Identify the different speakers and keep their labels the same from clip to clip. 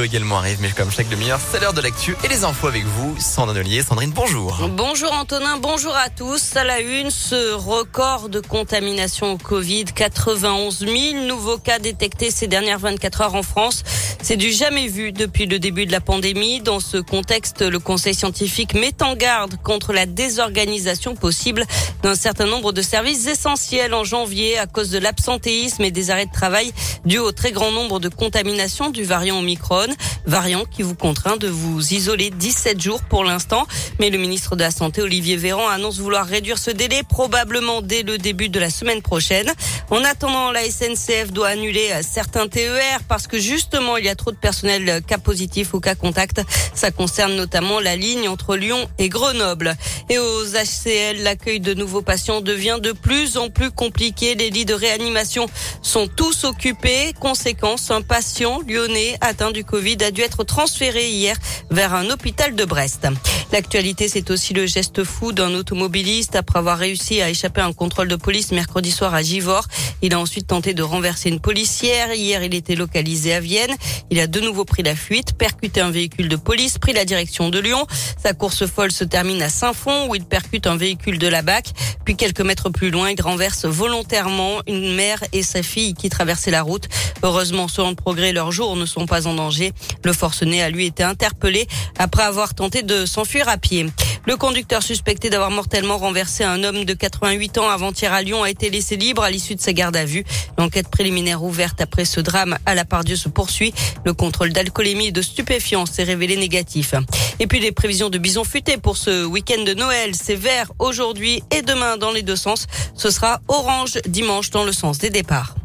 Speaker 1: également arrive, mais comme chaque demi-heure, c'est l'heure de l'actu et les infos avec vous. Sandrine Ollier. Sandrine, bonjour.
Speaker 2: Bonjour Antonin, bonjour à tous. À la une, ce record de contamination au Covid. 91 000 nouveaux cas détectés ces dernières 24 heures en France. C'est du jamais vu depuis le début de la pandémie. Dans ce contexte, le Conseil scientifique met en garde contre la désorganisation possible d'un certain nombre de services essentiels en janvier à cause de l'absentéisme et des arrêts de travail dû au très grand nombre de contaminations du variant Omicron, variant qui vous contraint de vous isoler 17 jours pour l'instant. Mais le ministre de la Santé, Olivier Véran, annonce vouloir réduire ce délai probablement dès le début de la semaine prochaine. En attendant, la SNCF doit annuler certains TER parce que justement, il y a trop de personnel cas positif ou cas contact. Ça concerne notamment la ligne entre Lyon et Grenoble. Et aux HCL, l'accueil de nouveaux patients devient de plus en plus compliqué. Les lits de réanimation sont tous occupés. Conséquence, un patient lyonnais atteint du Covid a dû être transféré hier vers un hôpital de Brest. L'actualité, c'est aussi le geste fou d'un automobiliste après avoir réussi à échapper à un contrôle de police mercredi soir à Givors. Il a ensuite tenté de renverser une policière. Hier, il était localisé à Vienne. Il a de nouveau pris la fuite, percuté un véhicule de police, pris la direction de Lyon. Sa course folle se termine à Saint-Fond où il percute un véhicule de la BAC. Puis quelques mètres plus loin, il renverse volontairement une mère et sa fille qui traversaient la route. Heureusement, selon le progrès, leurs jours ne sont pas en danger. Le forcené a lui été interpellé après avoir tenté de s'enfuir à pied. Le conducteur suspecté d'avoir mortellement renversé un homme de 88 ans avant-hier à Lyon a été laissé libre à l'issue de sa garde à vue. L'enquête préliminaire ouverte après ce drame à la part Dieu se poursuit. Le contrôle d'alcoolémie et de stupéfiants s'est révélé négatif. Et puis les prévisions de bison futé pour ce week-end de Noël. C'est vert aujourd'hui et demain dans les deux sens. Ce sera orange dimanche dans le sens des départs.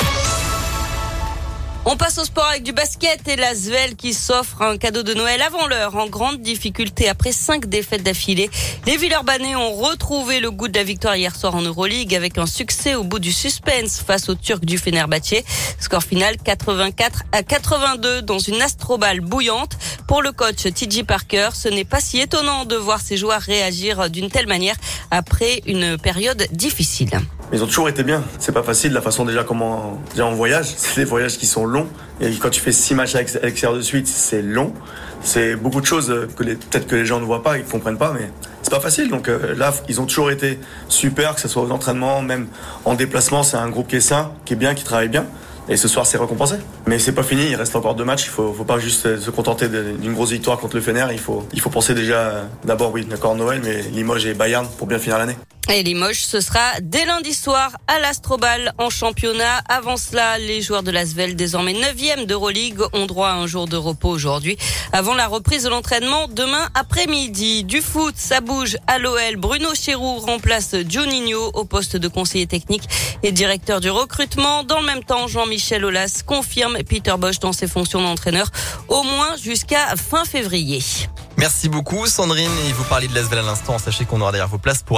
Speaker 2: On passe au sport avec du basket et la Svel qui s'offre un cadeau de Noël avant l'heure en grande difficulté après cinq défaites d'affilée. Les Villeurbanais ont retrouvé le goût de la victoire hier soir en Euroleague avec un succès au bout du suspense face aux Turcs du Fenerbahçe. Score final 84 à 82 dans une astroballe bouillante. Pour le coach TJ Parker, ce n'est pas si étonnant de voir ses joueurs réagir d'une telle manière après une période difficile.
Speaker 3: Ils ont toujours été bien. C'est pas facile la façon déjà comment déjà on voyage. C'est des voyages qui sont longs. Et quand tu fais six matchs à l'extérieur de suite, c'est long. C'est beaucoup de choses que peut-être que les gens ne voient pas, ils comprennent pas, mais c'est pas facile. Donc euh, là, ils ont toujours été super, que ce soit aux entraînements, même en déplacement. C'est un groupe qui est sain, qui est bien, qui travaille bien. Et ce soir, c'est récompensé. Mais c'est pas fini, il reste encore deux matchs. Il faut, faut pas juste se contenter d'une grosse victoire contre le Fener. Il faut, il faut penser déjà, d'abord, oui, d'accord, Noël, mais Limoges et Bayern pour bien finir l'année.
Speaker 2: Et Limoges, ce sera dès lundi soir à l'Astrobal en championnat. Avant cela, les joueurs de l'Asvel, désormais 9e d'Euroleague, ont droit à un jour de repos aujourd'hui. Avant la reprise de l'entraînement demain après-midi. Du foot, ça bouge à l'OL. Bruno Chéroux remplace Juninho au poste de conseiller technique et directeur du recrutement. Dans le même temps, Jean-Michel Aulas confirme Peter Bosch dans ses fonctions d'entraîneur au moins jusqu'à fin février.
Speaker 1: Merci beaucoup Sandrine. Et vous parlez de l'Asvel à l'instant. Sachez qu'on aura derrière vos places pour